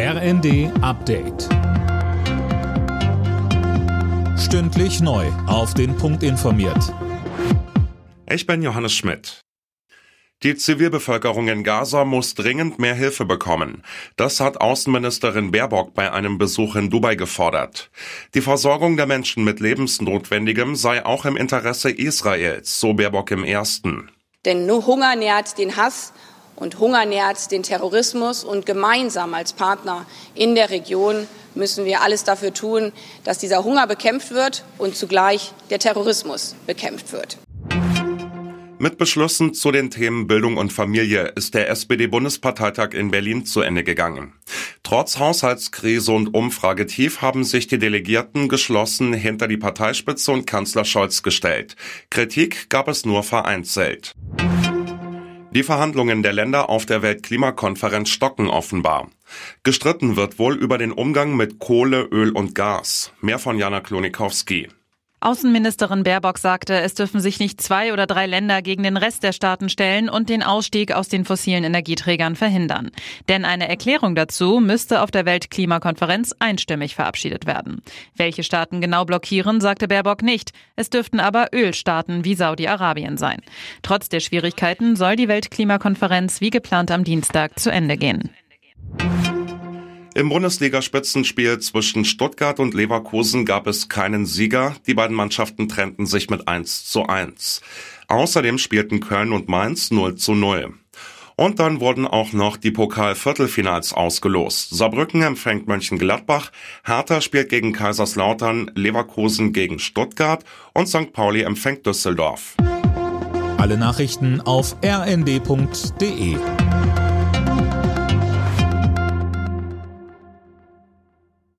RND Update. Stündlich neu. Auf den Punkt informiert. Ich bin Johannes Schmidt. Die Zivilbevölkerung in Gaza muss dringend mehr Hilfe bekommen. Das hat Außenministerin Baerbock bei einem Besuch in Dubai gefordert. Die Versorgung der Menschen mit Lebensnotwendigem sei auch im Interesse Israels, so Baerbock im ersten. Denn nur Hunger nährt den Hass und Hunger nährt den Terrorismus. Und gemeinsam als Partner in der Region müssen wir alles dafür tun, dass dieser Hunger bekämpft wird und zugleich der Terrorismus bekämpft wird. Mit Beschlüssen zu den Themen Bildung und Familie ist der SPD-Bundesparteitag in Berlin zu Ende gegangen. Trotz Haushaltskrise und Umfragetief haben sich die Delegierten geschlossen hinter die Parteispitze und Kanzler Scholz gestellt. Kritik gab es nur vereinzelt. Die Verhandlungen der Länder auf der Weltklimakonferenz stocken offenbar. Gestritten wird wohl über den Umgang mit Kohle, Öl und Gas. Mehr von Jana Klonikowski. Außenministerin Baerbock sagte, es dürfen sich nicht zwei oder drei Länder gegen den Rest der Staaten stellen und den Ausstieg aus den fossilen Energieträgern verhindern. Denn eine Erklärung dazu müsste auf der Weltklimakonferenz einstimmig verabschiedet werden. Welche Staaten genau blockieren, sagte Baerbock nicht. Es dürften aber Ölstaaten wie Saudi-Arabien sein. Trotz der Schwierigkeiten soll die Weltklimakonferenz wie geplant am Dienstag zu Ende gehen. Im Bundesligaspitzenspiel zwischen Stuttgart und Leverkusen gab es keinen Sieger. Die beiden Mannschaften trennten sich mit 1 zu 1. Außerdem spielten Köln und Mainz 0 zu 0. Und dann wurden auch noch die Pokal-Viertelfinals ausgelost. Saarbrücken empfängt Mönchengladbach, Hertha spielt gegen Kaiserslautern, Leverkusen gegen Stuttgart und St. Pauli empfängt Düsseldorf. Alle Nachrichten auf rnd.de